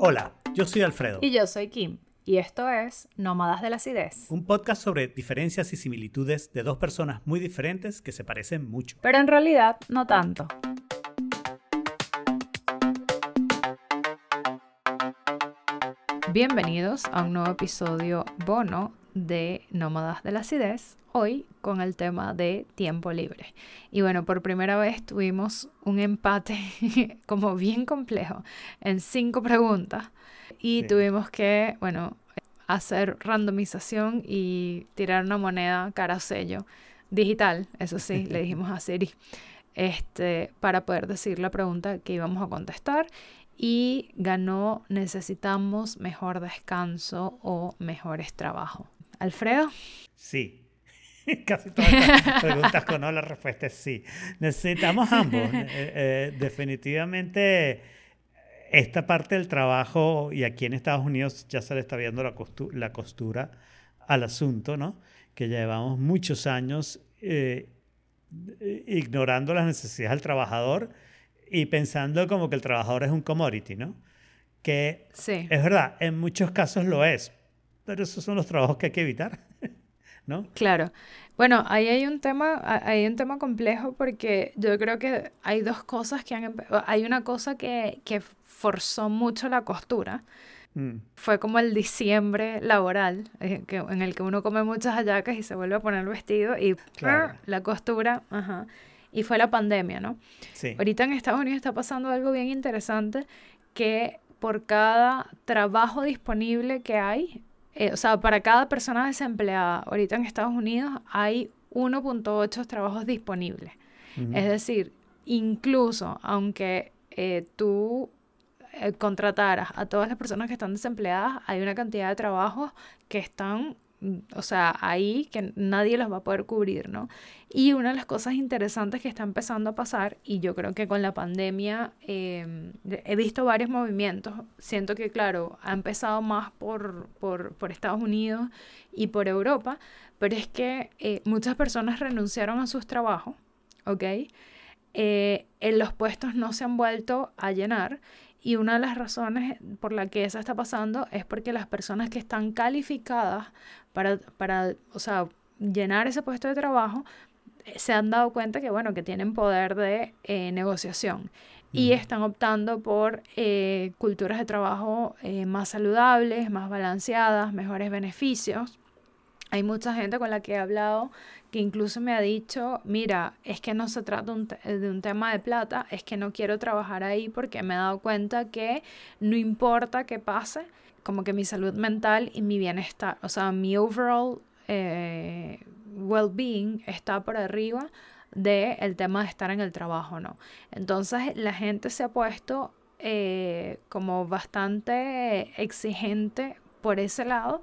Hola, yo soy Alfredo. Y yo soy Kim. Y esto es Nómadas de la Acidez. Un podcast sobre diferencias y similitudes de dos personas muy diferentes que se parecen mucho. Pero en realidad no tanto. Bienvenidos a un nuevo episodio bono de Nómadas de la Acidez, hoy con el tema de tiempo libre. Y bueno, por primera vez tuvimos un empate como bien complejo en cinco preguntas y tuvimos que, bueno, hacer randomización y tirar una moneda cara sello digital, eso sí, le dijimos a Siri, este, para poder decir la pregunta que íbamos a contestar y ganó necesitamos mejor descanso o mejores trabajos. Alfredo. Sí. Casi todas las preguntas con no, la respuesta es sí. Necesitamos ambos. Eh, eh, definitivamente, esta parte del trabajo, y aquí en Estados Unidos ya se le está viendo la, costura, la costura al asunto, ¿no? Que llevamos muchos años eh, ignorando las necesidades del trabajador y pensando como que el trabajador es un commodity, ¿no? Que sí. es verdad, en muchos casos lo es, pero esos son los trabajos que hay que evitar, ¿no? Claro. Bueno, ahí hay un tema, hay un tema complejo porque yo creo que hay dos cosas que han... Hay una cosa que, que forzó mucho la costura. Mm. Fue como el diciembre laboral, eh, que, en el que uno come muchas hallacas y se vuelve a poner el vestido y la costura, ajá. Y fue la pandemia, ¿no? Sí. Ahorita en Estados Unidos está pasando algo bien interesante que por cada trabajo disponible que hay, eh, o sea, para cada persona desempleada, ahorita en Estados Unidos hay 1.8 trabajos disponibles. Es decir, incluso aunque eh, tú eh, contrataras a todas las personas que están desempleadas, hay una cantidad de trabajos que están o sea, ahí que nadie los va a poder cubrir, ¿no? Y una de las cosas interesantes que está empezando a pasar, y yo creo que con la pandemia em, he visto varios movimientos, siento que, claro, ha empezado más por, por, por Estados Unidos y por Europa, pero es que eh, muchas personas renunciaron a sus trabajos, ¿ok? Eh, en los puestos no se han vuelto a llenar y una de las razones por la que eso está pasando es porque las personas que están calificadas para, para o sea, llenar ese puesto de trabajo eh, se han dado cuenta que, bueno, que tienen poder de eh, negociación y están optando por eh, culturas de trabajo más saludables, más balanceadas, mejores beneficios. Hay mucha gente con la que he hablado que incluso me ha dicho, mira, es que no se trata de un tema de plata, es que no quiero trabajar ahí porque me he dado cuenta que no importa qué pase, como que mi salud mental y mi bienestar, o sea, mi overall eh, well-being está por arriba del el tema de estar en el trabajo, ¿no? Entonces la gente se ha puesto eh, como bastante exigente por ese lado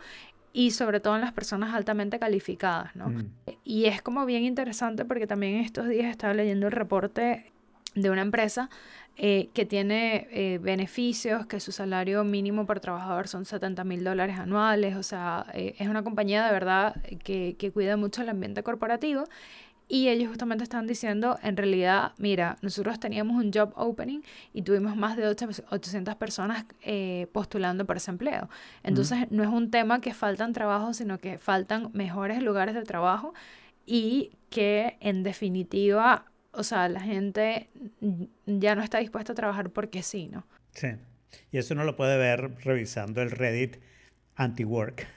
y sobre todo en las personas altamente calificadas, ¿no? Mm. Y es como bien interesante porque también estos días estaba leyendo el reporte de una empresa eh, que tiene eh, beneficios, que su salario mínimo por trabajador son 70 mil dólares anuales, o sea, eh, es una compañía de verdad que, que cuida mucho el ambiente corporativo y ellos justamente están diciendo, en realidad, mira, nosotros teníamos un job opening y tuvimos más de 800 personas eh, postulando por ese empleo. Entonces, no es un tema que faltan trabajos, sino que faltan mejores lugares de trabajo y que en definitiva, o sea, la gente ya no está dispuesta a trabajar porque sí, ¿no? Sí. Y eso uno lo puede ver revisando el Reddit anti-work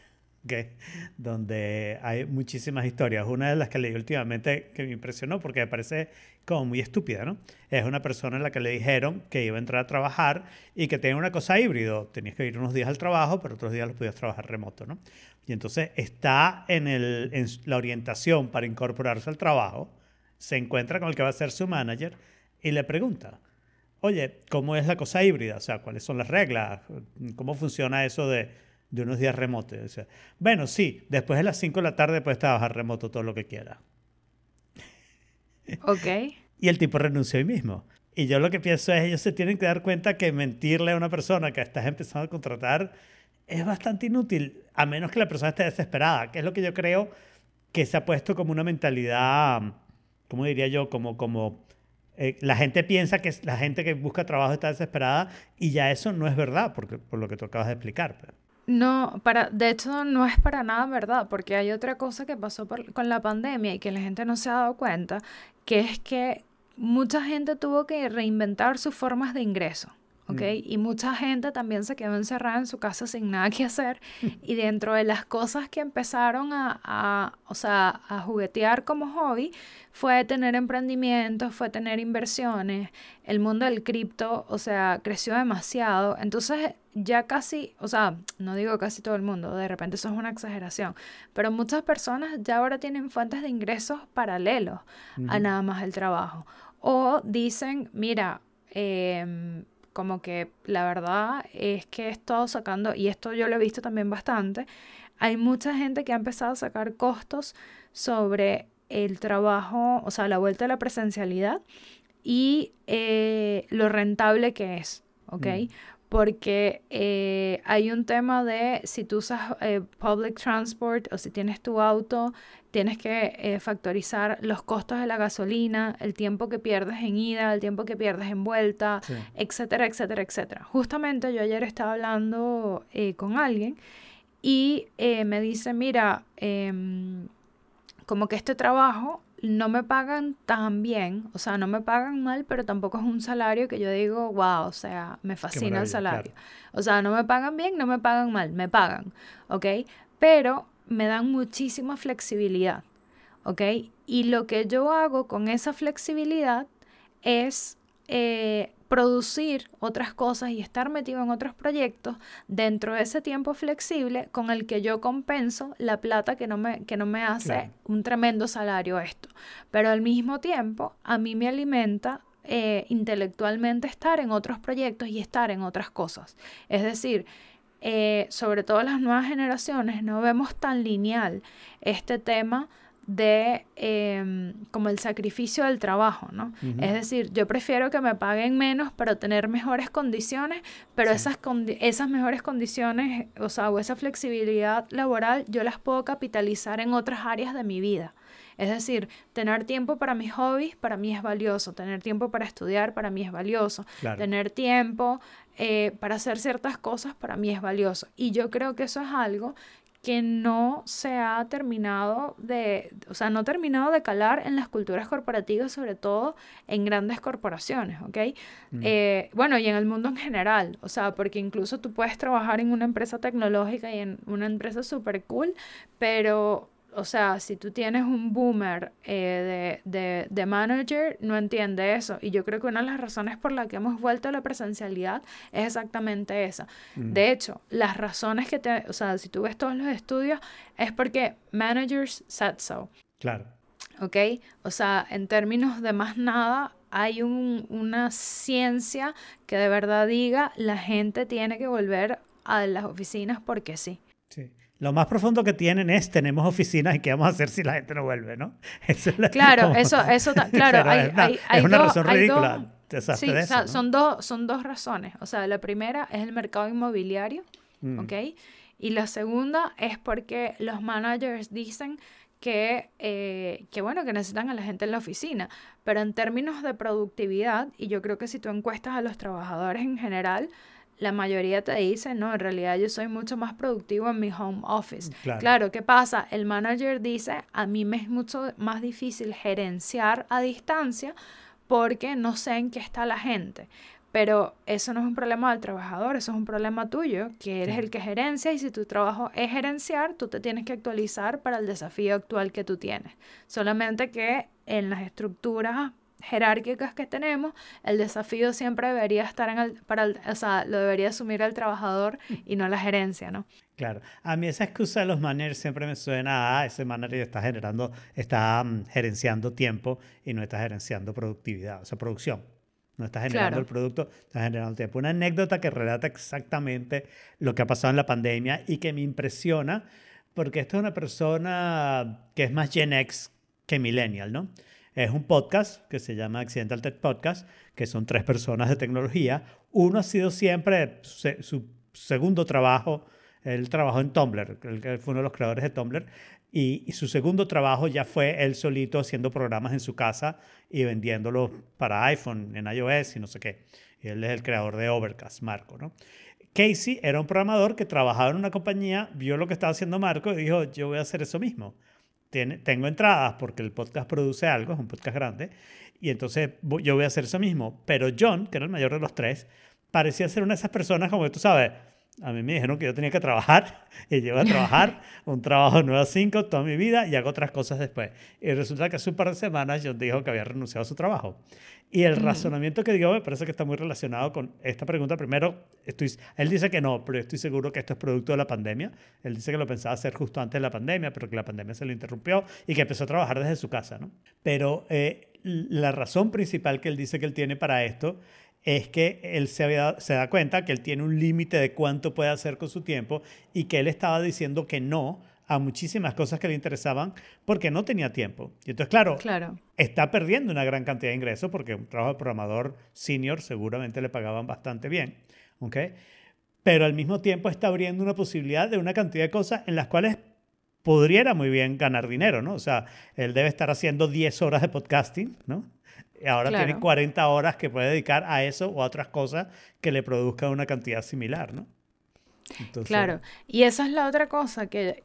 donde hay muchísimas historias. Una de las que leí últimamente que me impresionó porque me parece como muy estúpida, ¿no? Es una persona en la que le dijeron que iba a entrar a trabajar y que tenía una cosa híbrido. Tenías que ir unos días al trabajo, pero otros días los podías trabajar remoto, ¿no? Y entonces está en, el, en la orientación para incorporarse al trabajo, se encuentra con el que va a ser su manager y le pregunta, oye, ¿cómo es la cosa híbrida? O sea, ¿cuáles son las reglas? ¿Cómo funciona eso de de unos días remotos. bueno, sí, después de las 5 de la tarde puedes trabajar remoto todo lo que quieras. Ok. y el tipo renunció hoy mismo. Y yo lo que pienso es, ellos se tienen que dar cuenta que mentirle a una persona que estás empezando a contratar es bastante inútil, a menos que la persona esté desesperada, que es lo que yo creo que se ha puesto como una mentalidad, ¿cómo diría yo? Como, como eh, la gente piensa que la gente que busca trabajo está desesperada y ya eso no es verdad, porque, por lo que tú acabas de explicar. Pues. No, para, de hecho no es para nada verdad, porque hay otra cosa que pasó con la pandemia y que la gente no se ha dado cuenta, que es que mucha gente tuvo que reinventar sus formas de ingreso. ¿Ok? Mm. Y mucha gente también se quedó encerrada en su casa sin nada que hacer. y dentro de las cosas que empezaron a, o sea, a juguetear como hobby, fue tener emprendimientos, fue tener inversiones. El mundo del cripto, o sea, creció demasiado. Entonces, ya casi, o sea, no digo casi todo el mundo, de repente eso es una exageración, pero muchas personas ya ahora tienen fuentes de ingresos paralelos a nada más el trabajo. O dicen, mira, eh, como que la verdad es que he estado sacando, y esto yo lo he visto también bastante, hay mucha gente que ha empezado a sacar costos sobre el trabajo, o sea, la vuelta a la presencialidad y eh, lo rentable que es, ¿ok? Mm. Porque eh, hay un tema de si tú usas eh, public transport o si tienes tu auto, tienes que eh, factorizar los costos de la gasolina, el tiempo que pierdes en ida, el tiempo que pierdes en vuelta, etcétera, etcétera, etcétera. Justamente yo ayer estaba hablando con alguien y me dice, mira, em, como que este trabajo no me pagan tan bien, o sea, no me pagan mal, pero tampoco es un salario que yo digo, wow, o sea, me fascina el salario. O sea, no me pagan bien, no me pagan mal, me pagan, ¿ok? Pero me dan muchísima flexibilidad, ¿ok? Y lo que yo hago con esa flexibilidad es eh, producir otras cosas y estar metido en otros proyectos dentro de ese tiempo flexible con el que yo compenso la plata que no me, que no me hace un tremendo salario esto. Pero al mismo tiempo, a mí me alimenta eh, intelectualmente estar en otros proyectos y estar en otras cosas. Es decir, eh, sobre todo las nuevas generaciones, no vemos tan lineal este tema de em, como el sacrificio del trabajo, ¿no? Es decir, yo prefiero que me paguen menos para tener mejores condiciones, pero esas, esas mejores condiciones, o sea, o esa flexibilidad laboral, yo las puedo capitalizar en otras áreas de mi vida. Es decir, tener tiempo para mis hobbies para mí es valioso, tener tiempo para estudiar para mí es valioso, tener tiempo eh, para hacer ciertas cosas para mí es valioso. Y yo creo que eso es algo que no se ha terminado de, o sea, no ha terminado de calar en las culturas corporativas, sobre todo en grandes corporaciones, ¿ok? Mm. Eh, bueno, y en el mundo en general, o sea, porque incluso tú puedes trabajar en una empresa tecnológica y en una empresa súper cool, pero o sea, si tú tienes un boomer eh, de, manager, no entiende eso. Y yo creo que una de las razones por las que hemos vuelto a la presencialidad es exactamente esa. Mm. De hecho, las razones que te, o sea, si tú ves todos los estudios, es porque managers said so. Claro. ¿Ok? O sea, en términos de más nada, hay una ciencia que de verdad diga la gente tiene que volver a las oficinas porque sí. Lo más profundo que tienen es tenemos oficinas y qué vamos a hacer si la gente no vuelve, ¿no? claro, eso, eso, claro, hay, es una, hay, es una razón ridícula. sí, o sea, son, dos, son dos razones. O sea, la primera es el mercado inmobiliario, mm. ¿ok? Y la segunda es porque los managers dicen que, eh, que, bueno, que necesitan a la gente en la oficina. Pero en términos de productividad, y yo creo que si tú encuestas a los trabajadores en general, la mayoría te dice, no, en realidad yo soy mucho más productivo en mi home office. Claro. ¿qué pasa? El manager dice, a mí me es mucho más difícil gerenciar a distancia porque no sé en qué está la gente. Pero eso no es un problema del trabajador, eso es un problema tuyo, que eres el que gerencia y si tu trabajo es gerenciar, tú te tienes que actualizar para el desafío actual que tú tienes. Solamente que en las estructuras jerárquicas que tenemos, el desafío siempre debería estar en el, para o sea, lo debería asumir el trabajador y no la gerencia, ¿no? Claro, a mí esa excusa de los managers siempre me suena a ese manager está generando, está mm, gerenciando tiempo y no está gerenciando productividad, o sea, producción. No está generando el producto, está generando tiempo. Una anécdota que relata exactamente lo que ha pasado en la pandemia y que me impresiona, porque esta es una persona que es más Gen X que Millennial, ¿no? Es un podcast que se llama Accidental Tech Podcast, que son tres personas de tecnología. Uno ha sido siempre su segundo trabajo, el trabajo en Tumblr, él fue uno de los creadores de Tumblr, Y, su segundo trabajo ya fue él solito haciendo programas en su casa y vendiéndolos para iPhone, en iOS y no sé qué. Y él es el creador de Overcast, Marco, ¿no? Casey era un programador que trabajaba en una compañía, vio lo que estaba haciendo Marco y dijo, yo voy a hacer eso mismo. Tengo entradas porque el podcast produce algo, es un podcast grande, y entonces yo voy a hacer eso mismo. Pero John, que era el mayor de los tres, parecía ser una de esas personas como que tú sabes, a mí me dijeron que yo tenía que trabajar y llevo a trabajar un trabajo 9 a 5 toda mi vida y hago otras cosas después. Y resulta que hace un par de semanas John dijo que había renunciado a su trabajo. Y el mm. razonamiento que digo me parece que está muy relacionado con esta pregunta. Primero, estoy, él dice que no, pero estoy seguro que esto es producto de la pandemia. Él dice que lo pensaba hacer justo antes de la pandemia, pero que la pandemia se lo interrumpió y que empezó a trabajar desde su casa. ¿no? Pero eh, la razón principal que él dice que él tiene para esto es que él se, se da cuenta que él tiene un límite de cuánto puede hacer con su tiempo y que él estaba diciendo que no a muchísimas cosas que le interesaban porque no tenía tiempo. Y entonces, claro, claro, está perdiendo una gran cantidad de ingresos porque un trabajo de programador senior seguramente le pagaban bastante bien. ¿okay? Pero al mismo tiempo está abriendo una posibilidad de una cantidad de cosas en las cuales podría muy bien ganar dinero, ¿no? O sea, él debe estar haciendo 10 horas de podcasting, ¿no? Y ahora tiene 40 horas que puede dedicar a eso o a otras cosas que le produzcan una cantidad similar, ¿no? claro, y esa es la otra cosa que,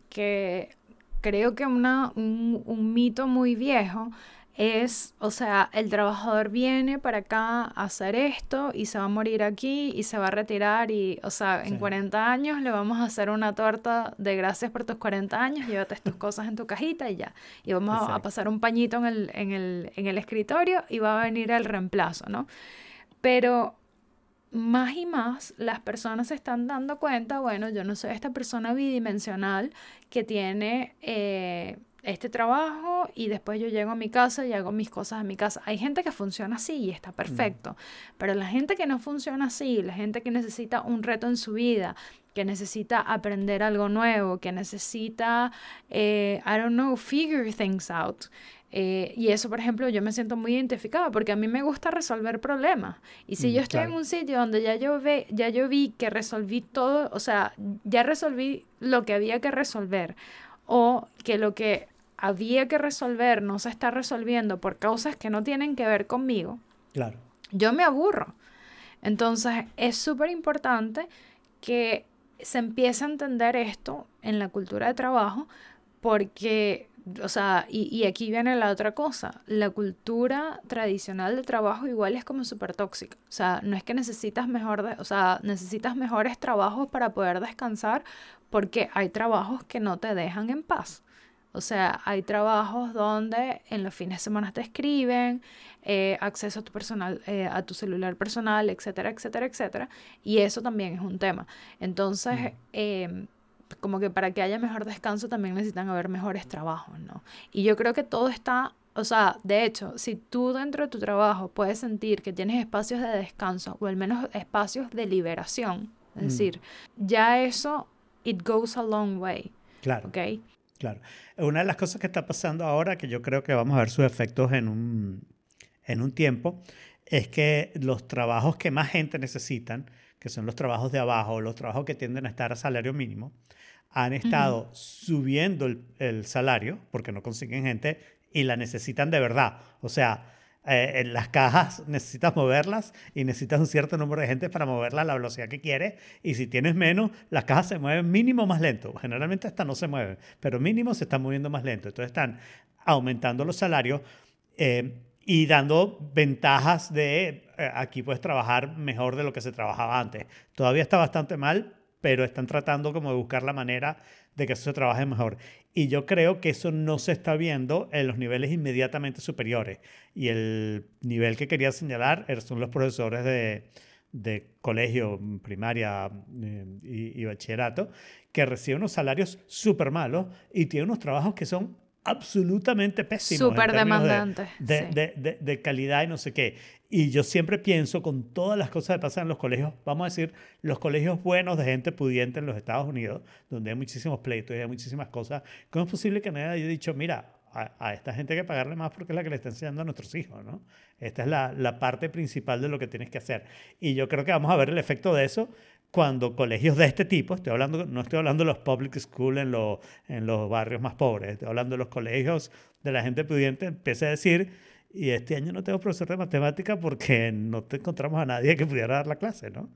creo que una, un, mito muy viejo es, o sea, el trabajador viene para acá a hacer esto y se va a morir aquí y se va a retirar y, o sea, en 40 años le vamos a hacer una torta de gracias por tus 40 años, llévate tus cosas en tu cajita y ya. Y vamos a, pasar un pañito en el, en, el, en el escritorio y va a venir el reemplazo, ¿no? Pero más y más las personas se están dando cuenta, bueno, yo no soy esta persona bidimensional que tiene eh, este trabajo y después yo llego a mi casa y hago mis cosas en mi casa. Hay gente que funciona así y está perfecto, pero la gente que no funciona así, la gente que necesita un reto en su vida, que necesita aprender algo nuevo, que necesita, eh, I don't know, figure things out. Eh, y eso, por ejemplo, yo me siento muy identificada porque a mí me gusta resolver problemas. Y si mm, yo estoy en un sitio donde ya yo, ve, ya yo vi que resolví todo, o sea, ya resolví lo que había que resolver, o que lo que había que resolver no se está resolviendo por causas que no tienen que ver conmigo, claro. yo me aburro. Entonces, es súper importante que se empiece a entender esto en la cultura de trabajo porque o sea, y, aquí viene la otra cosa, la cultura tradicional de trabajo igual es como súper tóxica, o sea, no es que necesitas mejor, o sea, necesitas mejores trabajos para poder descansar porque hay trabajos que no te dejan en paz. O sea, hay trabajos donde en los fines de semana te escriben, eh, acceso a tu personal, eh, a tu celular personal, etcétera, etcétera, etcétera. Y eso también es un tema. Entonces, eh, como que para que haya mejor descanso también necesitan haber mejores trabajos, ¿no? Y yo creo que todo está, o sea, de hecho, si tú dentro de tu trabajo puedes sentir que tienes espacios de descanso o al menos espacios de liberación, es mm. decir, ya eso, it goes a long way. Claro. ¿Ok? Claro. Una de las cosas que está pasando ahora, que yo creo que vamos a ver sus efectos en un, en un tiempo, es que los trabajos que más gente necesitan, que son los trabajos de abajo, los trabajos que tienden a estar a salario mínimo, han estado subiendo el, salario porque no consiguen gente y la necesitan de verdad. O sea, eh, en las cajas necesitas moverlas y necesitas un cierto número de gente para moverla a la velocidad que quieres. Y si tienes menos, las cajas se mueven mínimo más lento. Generalmente hasta no se mueven, pero mínimo se están moviendo más lento. Entonces están aumentando los salarios. Eh, y dando ventajas de eh, aquí puedes trabajar mejor de lo que se trabajaba antes. Todavía está bastante mal, pero están tratando como de buscar la manera de que eso se trabaje mejor. Y yo creo que eso no se está viendo en los niveles inmediatamente superiores. Y el nivel que quería señalar er, son los profesores de, de colegio, primaria eh, y, y, bachillerato, que reciben unos salarios súper malos y tienen unos trabajos que son absolutamente pésimos. Súper demandantes. De, de, de, calidad y no sé qué. Y yo siempre pienso con todas las cosas que pasan en los colegios, vamos a decir, los colegios buenos de gente pudiente en los Estados Unidos, donde hay muchísimos pleitos y hay muchísimas cosas, ¿cómo es posible que nadie haya dicho, mira, a, esta gente hay que pagarle más porque es la que le está enseñando a nuestros hijos, ¿no? Esta es la, la parte principal de lo que tienes que hacer. Y yo creo que vamos a ver el efecto de eso cuando colegios de este tipo, estoy hablando, no estoy hablando de los public school en, los en los barrios más pobres, estoy hablando de los colegios de la gente pudiente, empieza a decir, y este año no tengo profesor de matemática porque no te encontramos a nadie que pudiera dar la clase, ¿no?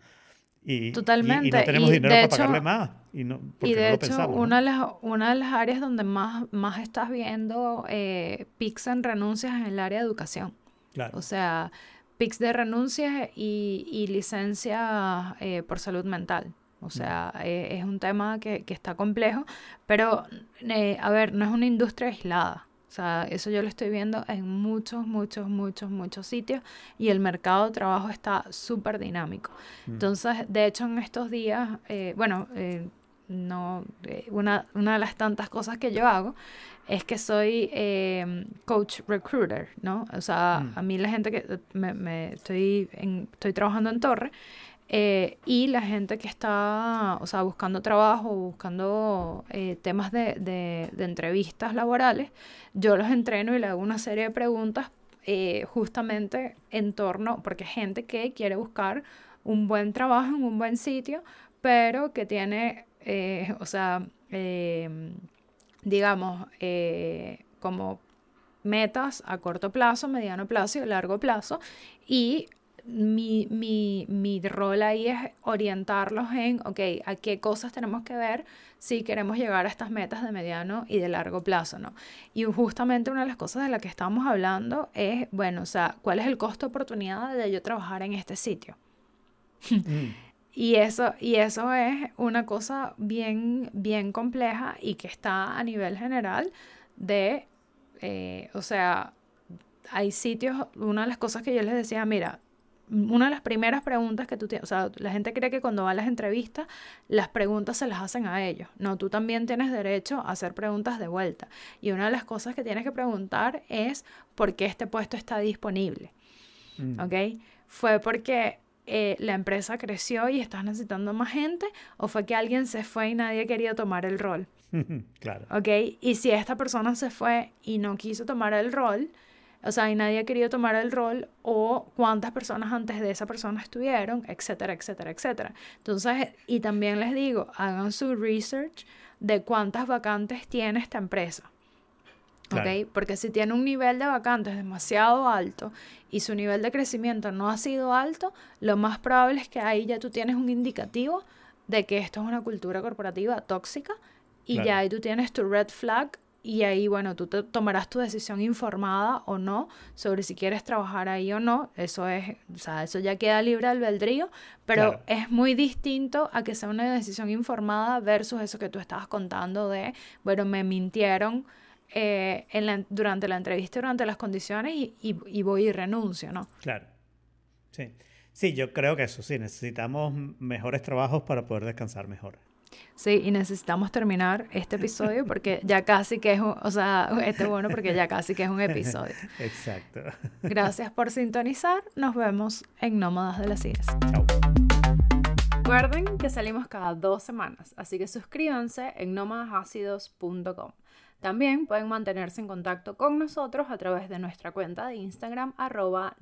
Y, Totalmente. Y, no tenemos dinero para pagarle más. Y, no, y de no hecho, una, de las, una de las áreas donde más, más estás viendo eh, pics en renuncias es en el área de educación. Claro. O sea, pics de renuncias y, y licencias eh, por salud mental. O sea, eh, es un tema que, que está complejo, pero, eh, a ver, no es una industria aislada. O sea, eso yo lo estoy viendo en muchos, muchos, muchos, muchos sitios y el mercado de trabajo está súper dinámico. Entonces, de hecho, en estos días, eh, bueno, eh, no, eh, una, una de las tantas cosas que yo hago es que soy eh, coach recruiter, ¿no? O sea, Mm. a mí la gente que me, me estoy, en- estoy trabajando en Torre eh, y la gente que está, o sea, buscando trabajo, buscando eh, temas de, de- de entrevistas laborales, yo los entreno y le hago una serie de preguntas justamente en torno, porque gente que quiere buscar un buen trabajo en un buen sitio, pero que tiene, eh, o sea, eh, digamos, eh, como metas a corto plazo, mediano plazo y largo plazo. Y mi, mi, mi rol ahí es orientarlos en, ok, a qué cosas tenemos que ver si queremos llegar a estas metas de mediano y de largo plazo, ¿no? Y justamente una de las cosas de las que estamos hablando es, bueno, o sea, ¿cuál es el costo oportunidad de yo trabajar en este sitio? Mm. Y eso, y eso es una cosa bien, bien compleja y que está a nivel general de, eh, o sea, hay sitios, una de las cosas que yo les decía, mira, una de las primeras preguntas que tú tienes, o sea, la gente cree que cuando va a las entrevistas, las preguntas se las hacen a ellos. No, tú también tienes derecho a hacer preguntas de vuelta. Y una de las cosas que tienes que preguntar es por qué este puesto está disponible. Mm. ¿ok? ¿Fue porque eh, la empresa creció y estás necesitando más gente o fue que alguien se fue y nadie quería tomar el rol? claro. ¿Ok? Y si esta persona se fue y no quiso tomar el rol, o sea, y nadie ha querido tomar el rol, o cuántas personas antes de esa persona estuvieron, etcétera, etcétera, etcétera. Entonces, y también les digo, hagan su research de cuántas vacantes tiene esta empresa. Claro. ¿ok? Porque si tiene un nivel de vacantes demasiado alto y su nivel de crecimiento no ha sido alto, lo más probable es que ahí ya tú tienes un indicativo de que esto es una cultura corporativa tóxica y Claro. ya ahí tú tienes tu red flag y ahí, bueno, tú te tomarás tu decisión informada o no sobre si quieres trabajar ahí o no. Eso es, o sea, eso ya queda libre albedrío, pero Claro. es muy distinto a que sea una decisión informada versus eso que tú estabas contando de, bueno, me mintieron eh, en la- durante la entrevista, durante las condiciones y, y- y voy y renuncio, ¿no? Claro. Sí. Sí, yo creo que eso sí, necesitamos mejores trabajos para poder descansar mejor. Sí, y necesitamos terminar este episodio porque ya casi que es un, o sea, este es bueno porque ya casi que es un episodio. Exacto. Gracias por sintonizar, nos vemos en Nómadas de las IES. Chao. Recuerden que salimos cada dos semanas, así que suscríbanse en nómadasácidos.com. También pueden mantenerse en contacto con nosotros a través de nuestra cuenta de Instagram arroba.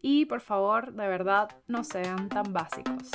Y por favor, de verdad, no sean tan básicos.